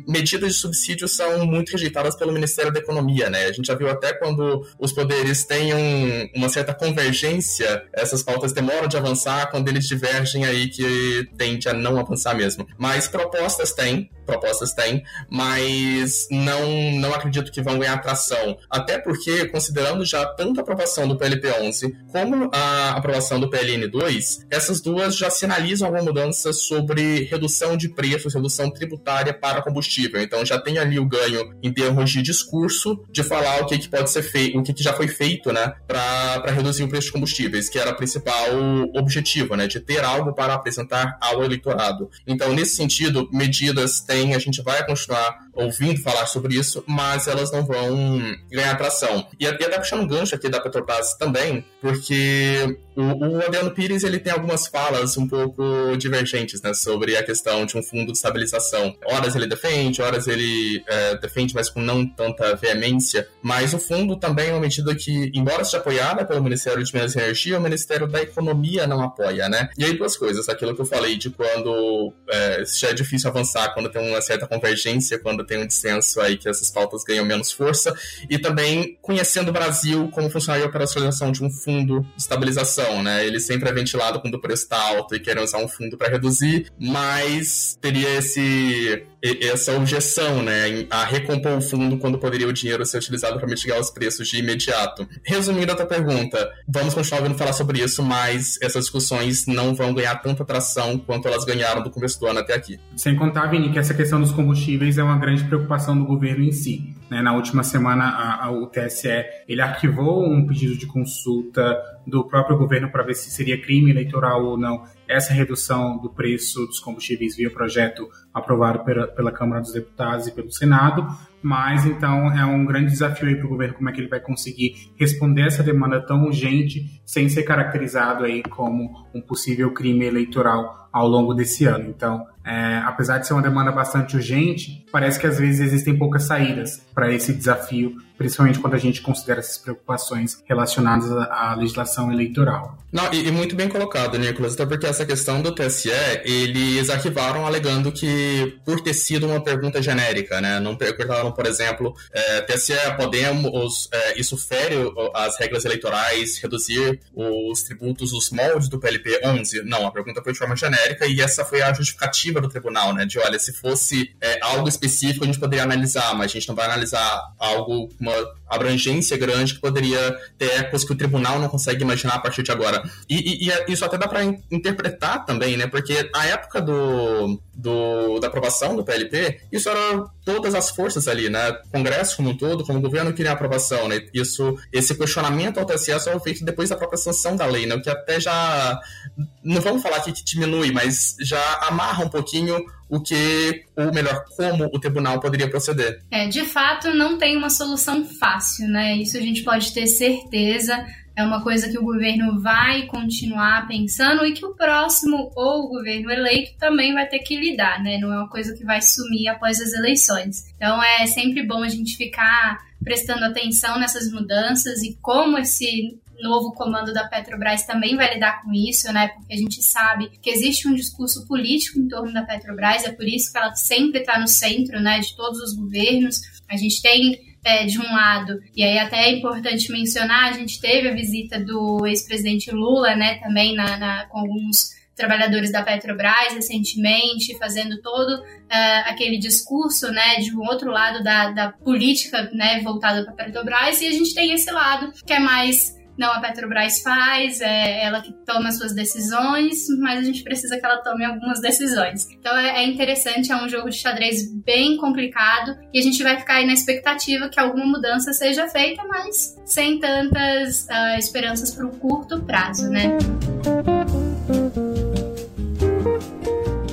medidas de subsídio são muito rejeitadas pelo Ministério da economia, né? A gente já viu até quando os poderes têm um, uma certa convergência, essas pautas demoram de avançar, quando eles divergem aí que tende a não avançar mesmo. Mas propostas tem, propostas tem, mas não, não acredito que vão ganhar atração. Até porque, considerando já tanto a aprovação do PLP 11 como a aprovação do PLN 2, essas duas já sinalizam alguma mudança sobre redução de preços, redução tributária para combustível. Então já tem ali o ganho em termos de discurso discurso de falar o que, que pode ser feito, o que, que já foi feito, né, para reduzir o preço combustíveis, que era o principal objetivo, né, de ter algo para apresentar ao eleitorado. Então, nesse sentido, medidas tem, a gente vai continuar ouvindo falar sobre isso, mas elas não vão ganhar atração. E até puxando um gancho aqui da Petrobras também, porque o, o Adriano Pires ele tem algumas falas um pouco divergentes né, sobre a questão de um fundo de estabilização. Horas ele defende, horas ele é, defende, mas com não tanta veemência. Mas o fundo também é uma medida que, embora seja apoiada pelo Ministério de Minas e Energia, o Ministério da Economia não apoia, né? E aí duas coisas, aquilo que eu falei de quando é, já é difícil avançar, quando tem uma certa convergência, quando tem um dissenso aí que essas pautas ganham menos força, e também conhecendo o Brasil como funcionaria a operacionalização de um fundo de estabilização, né? Ele sempre é ventilado quando o preço está alto e querem usar um fundo para reduzir, mas teria esse essa objeção, né, a recompor o fundo quando poderia o dinheiro ser utilizado para mitigar os preços de imediato. Resumindo a tua pergunta, vamos continuar ouvindo falar sobre isso, mas essas discussões não vão ganhar tanta atração quanto elas ganharam do começo do ano até aqui. Sem contar, Vini, que essa questão dos combustíveis é uma grande preocupação do governo em si. Né? Na última semana, a, a, o TSE ele arquivou um pedido de consulta do próprio governo para ver se seria crime eleitoral ou não essa redução do preço dos combustíveis via projeto aprovado pela, pela Câmara dos Deputados e pelo Senado, mas então é um grande desafio aí para o governo como é que ele vai conseguir responder essa demanda tão urgente sem ser caracterizado aí como um possível crime eleitoral ao longo desse ano. Então, é, apesar de ser uma demanda bastante urgente, parece que às vezes existem poucas saídas para esse desafio principalmente quando a gente considera essas preocupações relacionadas à, legislação eleitoral. Não, e, e, muito bem colocado, Nicolas, até porque essa questão do TSE, eles arquivaram alegando que, por ter sido uma pergunta genérica, né, não perguntaram, por exemplo, é, TSE, podemos, é, isso fere as regras eleitorais, reduzir os tributos, os moldes do PLP 11? Não, a pergunta foi de forma genérica e essa foi a justificativa do tribunal, né, de, olha, se fosse é, algo específico a gente poderia analisar, mas a gente não vai analisar algo, uma abrangência grande que poderia ter ecos que o tribunal não consegue imaginar a partir de agora. E, e, e é, isso até dá para interpretar também, né? Porque a época do, do, da aprovação do PLP, isso era todas as forças ali, né? Congresso como um todo, como o governo queria aprovação, né? Isso, esse questionamento ao TSE só foi feito depois da própria sanção da lei, né? O que até já, não vamos falar aqui que diminui, mas já amarra um pouquinho o que, ou melhor, como o tribunal poderia proceder. É, de fato, não tem uma solução fácil, né? Isso a gente pode ter certeza. É uma coisa que o governo vai continuar pensando e que o próximo ou o governo eleito também vai ter que lidar, né? Não é uma coisa que vai sumir após as eleições. Então é sempre bom a gente ficar prestando atenção nessas mudanças e como esse novo comando da Petrobras também vai lidar com isso, né? Porque a gente sabe que existe um discurso político em torno da Petrobras, é por isso que ela sempre está no centro, né, de todos os governos. A gente tem é, de um lado, e aí até é importante mencionar, a gente teve a visita do ex-presidente Lula, né, também na, na, com alguns trabalhadores da Petrobras recentemente, fazendo todo uh, aquele discurso, né, de um outro lado da, da política, né, voltada para a Petrobras, e a gente tem esse lado que é mais não a Petrobras faz, é ela que toma as suas decisões, mas a gente precisa que ela tome algumas decisões. Então é, é interessante, é um jogo de xadrez bem complicado e a gente vai ficar aí na expectativa que alguma mudança seja feita, mas sem tantas uh, esperanças para o curto prazo, né?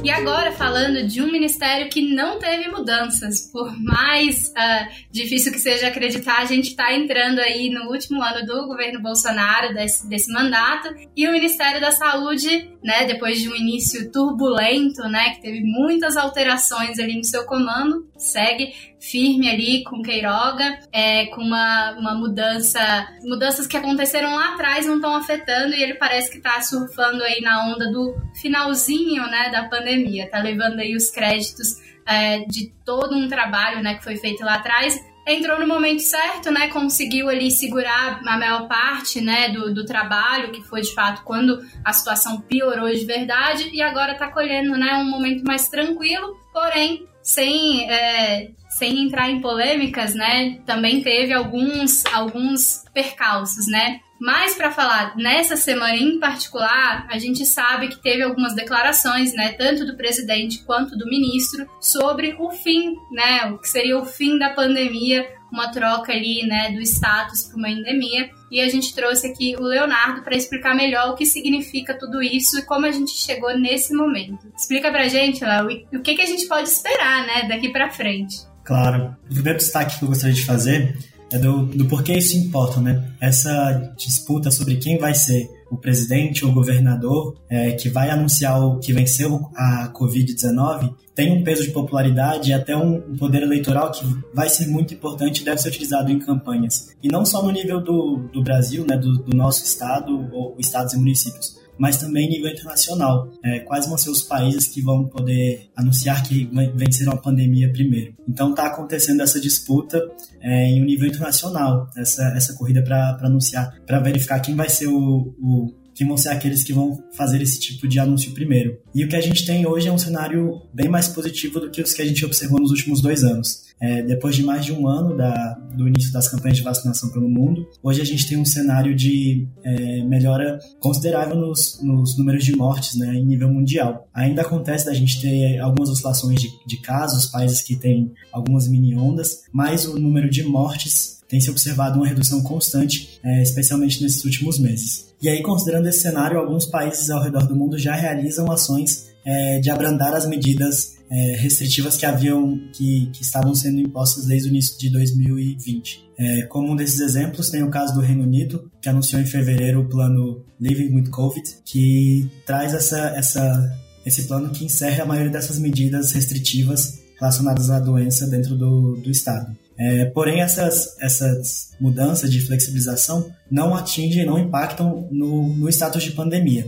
E agora falando de um ministério que não teve mudanças, por mais uh, difícil que seja acreditar, a gente está entrando aí no último ano do governo Bolsonaro, desse, desse mandato, e o Ministério da Saúde, né, depois de um início turbulento, né, que teve muitas alterações ali no seu comando, segue firme ali com Queiroga, é, com uma, uma mudança, mudanças que aconteceram lá atrás não estão afetando e ele parece que está surfando aí na onda do finalzinho, né, da pandemia, tá levando aí os créditos é, de todo um trabalho, né, que foi feito lá atrás entrou no momento certo, né? Conseguiu ali segurar a maior parte, né, do, do trabalho, que foi de fato quando a situação piorou de verdade, e agora tá colhendo, né, um momento mais tranquilo, porém sem, é, sem entrar em polêmicas, né, também teve alguns, alguns percalços, né? Mas para falar nessa semana em particular, a gente sabe que teve algumas declarações, né, tanto do presidente quanto do ministro, sobre o fim, né, o que seria o fim da pandemia, uma troca ali, né, do status para uma endemia. E a gente trouxe aqui o Leonardo para explicar melhor o que significa tudo isso e como a gente chegou nesse momento. Explica pra gente, Léo, o que, que a gente pode esperar, né, daqui para frente. Claro. O primeiro destaque que eu gostaria de fazer é do, do porquê isso importa, né? Essa disputa sobre quem vai ser o presidente ou governador é, que vai anunciar o que venceu a Covid-19 tem um peso de popularidade e até um, um poder eleitoral que vai ser muito importante e deve ser utilizado em campanhas. E não só no nível do, do Brasil, né, do, do nosso estado ou estados e municípios, mas também nível internacional. É, quais vão ser os países que vão poder anunciar que venceram a pandemia primeiro? Então está acontecendo essa disputa é, em um nível internacional, essa, essa corrida para anunciar, para verificar quem vai ser o, o quem vão ser aqueles que vão fazer esse tipo de anúncio primeiro. E o que a gente tem hoje é um cenário bem mais positivo do que os que a gente observou nos últimos dois anos. É, depois de mais de um ano da, do início das campanhas de vacinação pelo mundo, hoje a gente tem um cenário de é, melhora considerável nos, nos, números de mortes né, em nível mundial. Ainda acontece da gente ter algumas oscilações de, de casos, países que têm algumas mini ondas, mas o número de mortes tem se observado uma redução constante, é, especialmente nesses últimos meses. E aí, considerando esse cenário, alguns países ao redor do mundo já realizam ações é, de abrandar as medidas é, restritivas que haviam que, que, estavam sendo impostas desde o início de 2020. É, como um desses exemplos, tem o caso do Reino Unido, que anunciou em fevereiro o plano Living with COVID, que traz essa, essa, esse plano que encerra a maioria dessas medidas restritivas relacionadas à doença dentro do, do Estado. É, porém, essas, essas mudanças de flexibilização não atingem, não impactam no, no status de pandemia.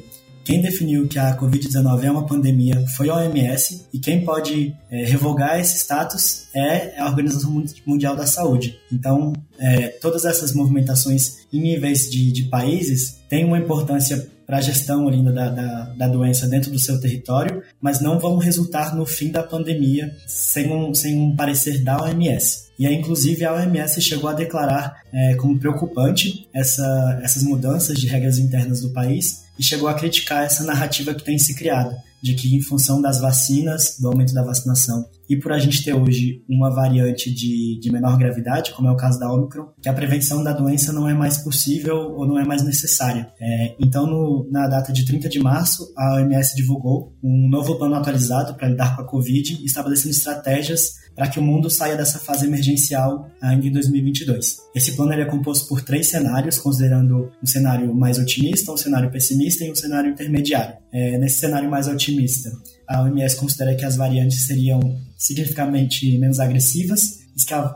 Quem definiu que a Covid-19 é uma pandemia foi a OMS e quem pode é, revogar esse status é a Organização Mundial da Saúde. Então, é, todas essas movimentações em níveis de, de países têm uma importância para a gestão ainda da, da, da, doença dentro do seu território, mas não vão resultar no fim da pandemia sem um, sem um parecer da OMS. E aí, inclusive, a OMS chegou a declarar é, como preocupante essa, essas mudanças de regras internas do país e chegou a criticar essa narrativa que tem se criado, de que em função das vacinas, do aumento da vacinação, e por a gente ter hoje uma variante de, de menor gravidade, como é o caso da Omicron, que a prevenção da doença não é mais possível ou não é mais necessária. É, então, no, na data de 30 de março, a OMS divulgou um novo plano atualizado para lidar com a Covid, estabelecendo estratégias para que o mundo saia dessa fase emergencial ainda em 2022. Esse plano é composto por três cenários, considerando um cenário mais otimista, um cenário pessimista e um cenário intermediário. É, nesse cenário mais otimista, a OMS considera que as variantes seriam significativamente menos agressivas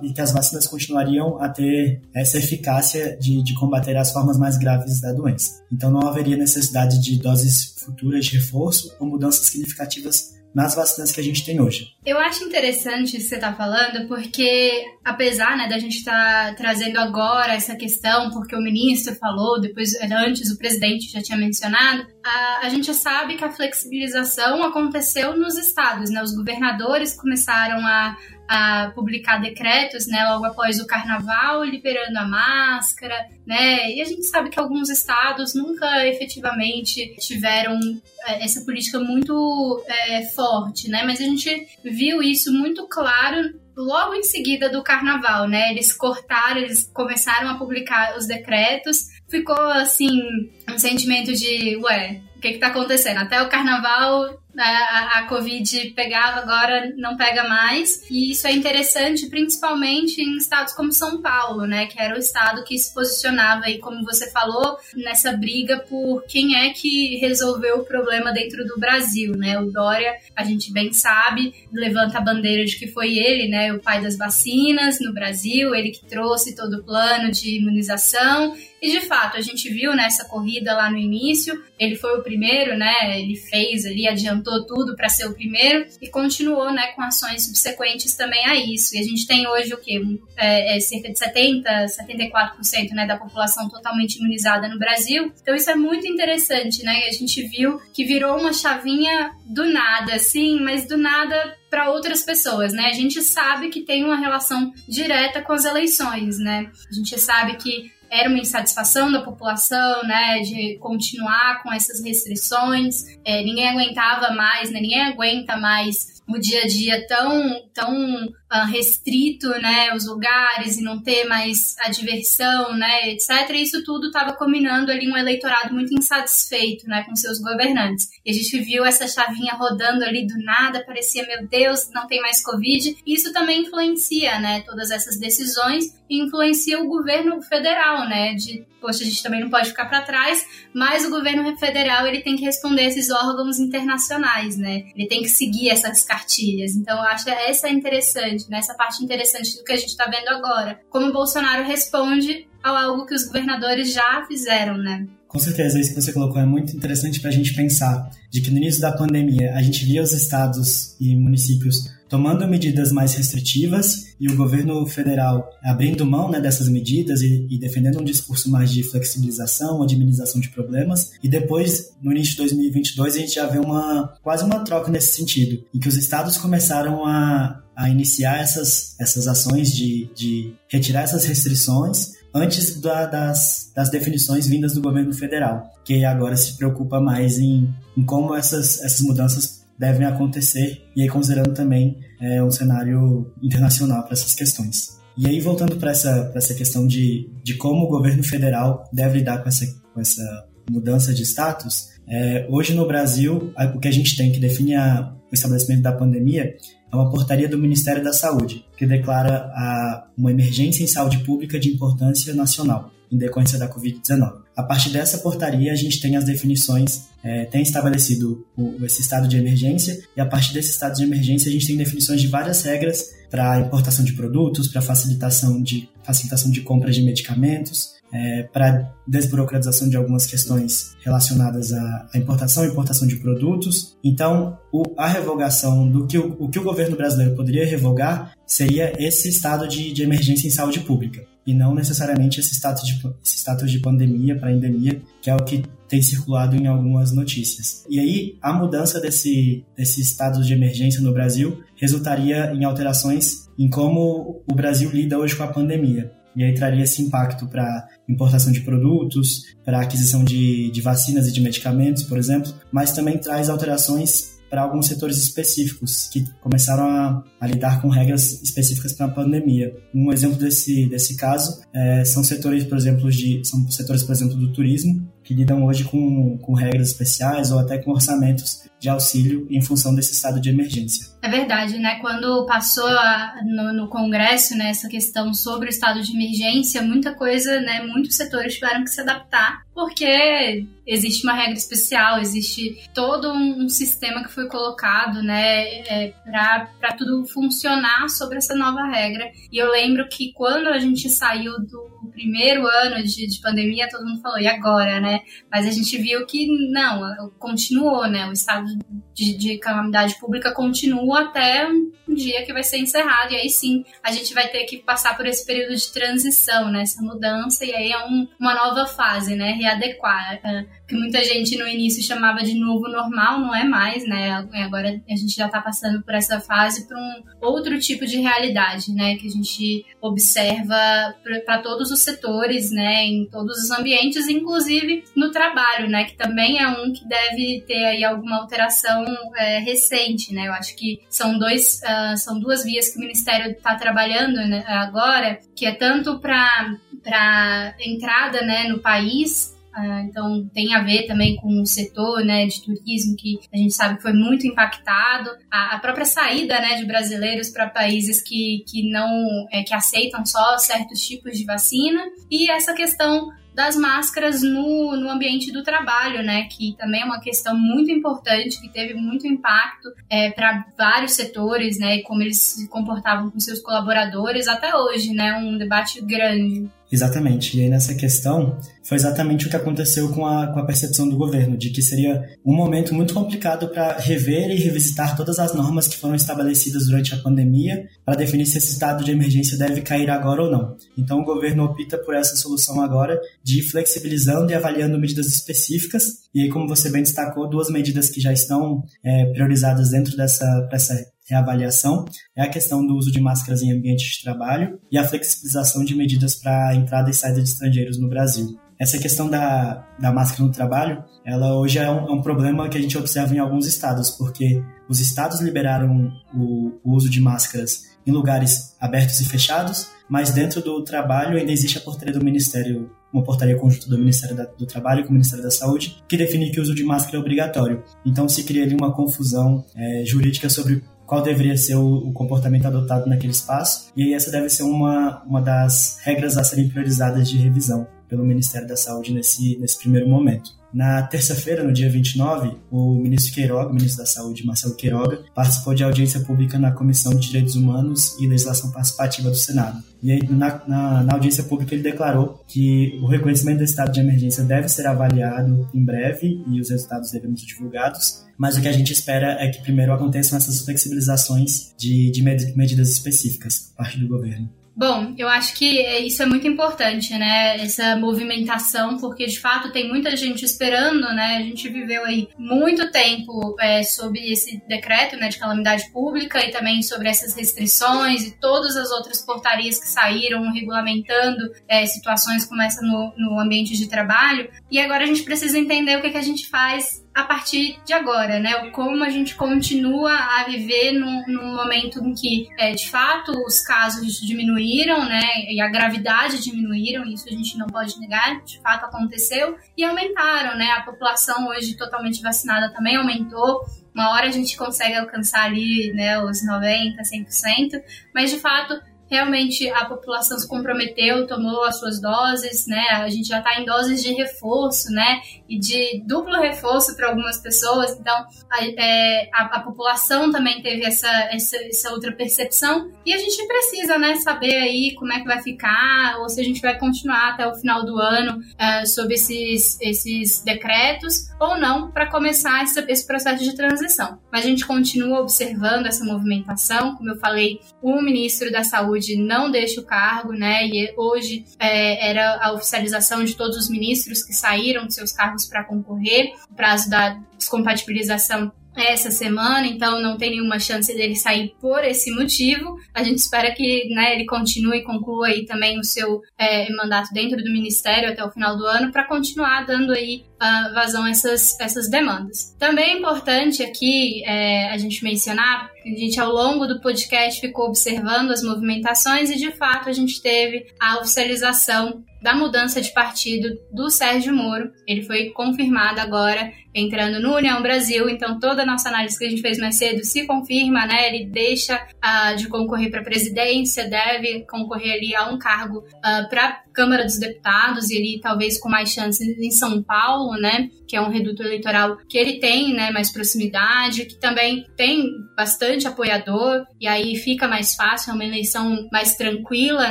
e que, as vacinas continuariam a ter essa eficácia de, de combater as formas mais graves da doença. Então não haveria necessidade de doses futuras de reforço ou mudanças significativas nas vacinas que a gente tem hoje. Eu acho interessante isso que você está falando, porque apesar né, da gente estar tá trazendo agora essa questão, porque o ministro falou, depois antes o presidente já tinha mencionado, a, a gente sabe que a flexibilização aconteceu nos estados, né? Os governadores começaram a a publicar decretos, né, logo após o carnaval, liberando a máscara, né? E a gente sabe que alguns estados nunca efetivamente tiveram é, essa política muito é, forte, né? Mas a gente viu isso muito claro logo em seguida do carnaval, né? Eles cortaram, eles começaram a publicar os decretos. Ficou assim um sentimento de, ué, o que que tá acontecendo? Até o carnaval a, a Covid pegava, agora não pega mais. E isso é interessante, principalmente em estados como São Paulo, né? Que era o estado que se posicionava aí, como você falou, nessa briga por quem é que resolveu o problema dentro do Brasil, né? O Dória, a gente bem sabe, levanta a bandeira de que foi ele, né? O pai das vacinas no Brasil, ele que trouxe todo o plano de imunização. E de fato, a gente viu nessa corrida lá no início, ele foi o primeiro, né? Ele fez ali, adiantou tudo para ser o primeiro e continuou, né, com ações subsequentes também a isso. E a gente tem hoje o quê? É, é cerca de 70, 74% né, da população totalmente imunizada no Brasil. Então isso é muito interessante, né? E a gente viu que virou uma chavinha do nada, assim, mas do nada para outras pessoas, né? A gente sabe que tem uma relação direta com as eleições, né? A gente sabe que era uma insatisfação da população, né, de continuar com essas restrições. É, ninguém aguentava mais, né, ninguém aguenta mais o dia a dia tão, tão uh, restrito, né, os lugares e não ter mais a diversão, né, etc. E isso tudo estava combinando ali um eleitorado muito insatisfeito, né, com seus governantes. E a gente viu essa chavinha rodando ali do nada, parecia, meu Deus, não tem mais Covid. E isso também influencia, né, todas essas decisões e influencia o governo federal, né, de poxa, a gente também não pode ficar para trás, mas o governo federal ele tem que responder a esses órgãos internacionais, né? Ele tem que seguir essas cartilhas. Então, eu acho essa é interessante, né? Essa parte interessante do que a gente está vendo agora. Como o Bolsonaro responde ao algo que os governadores já fizeram, né? Com certeza, isso que você colocou é muito interessante para a gente pensar de que no início da pandemia a gente via os estados e municípios tomando medidas mais restritivas e o governo federal abrindo mão né, dessas medidas e, e, defendendo um discurso mais de flexibilização ou de de problemas. E depois, no início de 2022, a gente já vê uma quase uma troca nesse sentido, em que os estados começaram a, a iniciar essas, essas ações de, de retirar essas restrições antes da, das, das definições vindas do governo federal, que agora se preocupa mais em, em como essas, essas mudanças devem acontecer, e aí considerando também é, um cenário internacional para essas questões. E aí, voltando para essa, essa questão de, de como o governo federal deve lidar com essa, com essa mudança de status, é, hoje no Brasil, o que a gente tem que define a, o estabelecimento da pandemia é uma portaria do Ministério da Saúde, que declara a, uma emergência em saúde pública de importância nacional em decorrência da Covid-19. A partir dessa portaria, a gente tem as definições, é, tem estabelecido o, esse estado de emergência, e a partir desse estado de emergência, a gente tem definições de várias regras para importação de produtos, para facilitação de, facilitação de compra de medicamentos, é, para desburocratização de algumas questões relacionadas à, importação e importação de produtos. Então, o, a revogação do que o, o, que o governo brasileiro poderia revogar seria esse estado de, de emergência em saúde pública e não necessariamente esse status de, esse status de pandemia para endemia, que é o que tem circulado em algumas notícias. E aí, a mudança desse, desse de emergência no Brasil resultaria em alterações em como o Brasil lida hoje com a pandemia. E aí traria esse impacto para importação de produtos, para aquisição de, de vacinas e de medicamentos, por exemplo, mas também traz alterações para alguns setores específicos que começaram a, a lidar com regras específicas para a pandemia. Um exemplo desse, desse caso é, são setores, por exemplo, de são setores, por exemplo, do turismo que lidam hoje com, com regras especiais ou até com orçamentos de auxílio em função desse estado de emergência. É verdade, né? Quando passou a, no, no, Congresso né, essa questão sobre o estado de emergência, muita coisa, né? Muitos setores tiveram que se adaptar porque existe uma regra especial, existe todo um, sistema que foi colocado, né, é, para tudo funcionar sobre essa nova regra. E eu lembro que quando a gente saiu do primeiro ano de, de pandemia, todo mundo falou, e agora, né? Mas a gente viu que não, continuou, né? O estado de, de calamidade pública continua até um dia que vai ser encerrado, e aí sim a gente vai ter que passar por esse período de transição, né? Essa mudança, e aí é um, uma nova fase, né? Readequar. É, que muita gente no início chamava de novo normal, não é mais, né? Agora a gente já está passando por essa fase para um outro tipo de realidade, né? Que a gente observa para todos os setores, né? Em todos os ambientes, inclusive no trabalho, né? Que também é um que deve ter aí alguma alteração é, recente, né? Eu acho que são dois, uh, são duas vias que o Ministério está trabalhando né, agora, que é tanto para entrada né, no país Uh, então tem a ver também com o setor né, de turismo que a gente sabe que foi muito impactado, a, a própria saída né, de brasileiros para países que, que não é, que aceitam só certos tipos de vacina. E essa questão das máscaras no, no ambiente do trabalho, né? Que também é uma questão muito importante, que teve muito impacto é, para vários setores, né? E como eles se comportavam com seus colaboradores até hoje, né? Um debate grande. Exatamente. E aí nessa questão foi exatamente o que aconteceu com a, com a percepção do governo, de que seria um momento muito complicado para rever e revisitar todas as normas que foram estabelecidas durante a pandemia para definir se esse estado de emergência deve cair agora ou não. Então o governo opta por essa solução agora de ir flexibilizando e avaliando medidas específicas. E aí, como você bem destacou, duas medidas que já estão é, priorizadas dentro dessa, dessa reavaliação é a questão do uso de máscaras em ambiente de trabalho e a flexibilização de medidas para entrada e saída de estrangeiros no Brasil. Essa questão da, da máscara no trabalho, ela hoje é um, é um problema que a gente observa em alguns estados, porque os estados liberaram o, o uso de máscaras em lugares abertos e fechados, mas dentro do trabalho ainda existe a portaria do Ministério, uma portaria conjunta do Ministério do Trabalho com o Ministério da Saúde, que define que o uso de máscara é obrigatório. Então se cria ali uma confusão é, jurídica sobre qual deveria ser o, o, comportamento adotado naquele espaço, e essa deve ser uma, uma das regras a serem priorizadas de revisão pelo Ministério da Saúde nesse, nesse primeiro momento. Na terça-feira, no dia 29, o ministro Queiroga, o ministro da Saúde, Marcelo Queiroga, participou de audiência pública na Comissão de Direitos Humanos e Legislação Participativa do Senado. E aí, na, na, na, audiência pública, ele declarou que o reconhecimento do estado de emergência deve ser avaliado em breve e os resultados devem ser divulgados. Mas o que a gente espera é que primeiro aconteçam essas flexibilizações de, de medidas específicas por parte do governo. Bom, eu acho que isso é muito importante, né? Essa movimentação, porque de fato tem muita gente esperando, né? A gente viveu aí muito tempo é, sob esse decreto né, de calamidade pública e também sobre essas restrições e todas as outras portarias que saíram regulamentando é, situações como essa no, no ambiente de trabalho. E agora a gente precisa entender o que, que a gente faz a partir de agora, né? Como a gente continua a viver num, num momento em que, é, de fato, os casos diminuíram, né? E a gravidade diminuíram, isso a gente não pode negar, de fato aconteceu, e aumentaram, né? A população hoje totalmente vacinada também aumentou. uma hora a gente consegue alcançar ali né, os 90%, 100%, mas de fato realmente a população se comprometeu, tomou as suas doses, né? A gente já está em doses de reforço, né? E de duplo reforço para algumas pessoas. Então, a, é, a, a, população também teve essa, essa, essa, outra percepção. E a gente precisa, né, saber aí como é que vai ficar, ou se a gente vai continuar até o final do ano é, sob esses, esses decretos, ou não, para começar esse processo de transição. Mas a gente continua observando essa movimentação. Como eu falei, o ministro da Saúde saúde não deixa o cargo, né? E hoje é, era a oficialização de todos os ministros que saíram de seus cargos para concorrer. O prazo da descompatibilização essa semana, então não tem nenhuma chance dele sair por esse motivo. A gente espera que né, ele continue e conclua aí também o seu é, mandato dentro do Ministério até o final do ano para continuar dando aí uh, vazão a essas, essas demandas. Também é importante aqui é, a gente mencionar a gente ao longo do podcast ficou observando as movimentações e de fato a gente teve a oficialização da mudança de partido do Sérgio Moro. Ele foi confirmado agora entrando no União Brasil, então toda a nossa análise que a gente fez mais cedo se confirma, né? Ele deixa uh, de concorrer para a presidência, deve concorrer ali a um cargo uh, ah, para Câmara dos Deputados e ali talvez com mais chances em São Paulo, né? Que é um reduto eleitoral que ele tem, né? Mais proximidade, que também tem bastante apoiador e aí fica mais fácil, é uma eleição mais tranquila,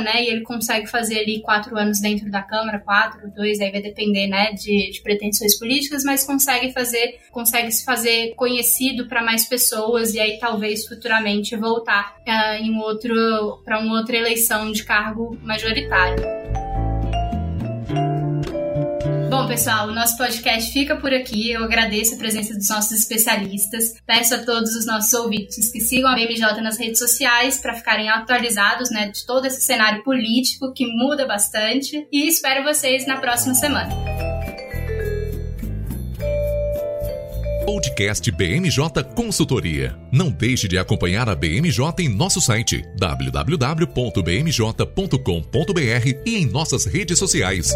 né? E ele consegue fazer ali quatro anos dentro da Câmara, quatro, dois, aí vai depender, né? De, de pretensões políticas, mas consegue fazer, consegue se fazer conhecido para mais pessoas e aí talvez futuramente voltar uh, em outro para uma outra eleição de cargo majoritário. Bom, pessoal, o nosso podcast fica por aqui. Eu agradeço a presença dos nossos especialistas. Peço a todos os nossos ouvintes que sigam a BMJ nas redes sociais para ficarem atualizados né, de todo esse cenário político que muda bastante. E espero vocês na próxima semana. Podcast BMJ Consultoria. Não deixe de acompanhar a BMJ em nosso site www.bmj.com.br e em nossas redes sociais.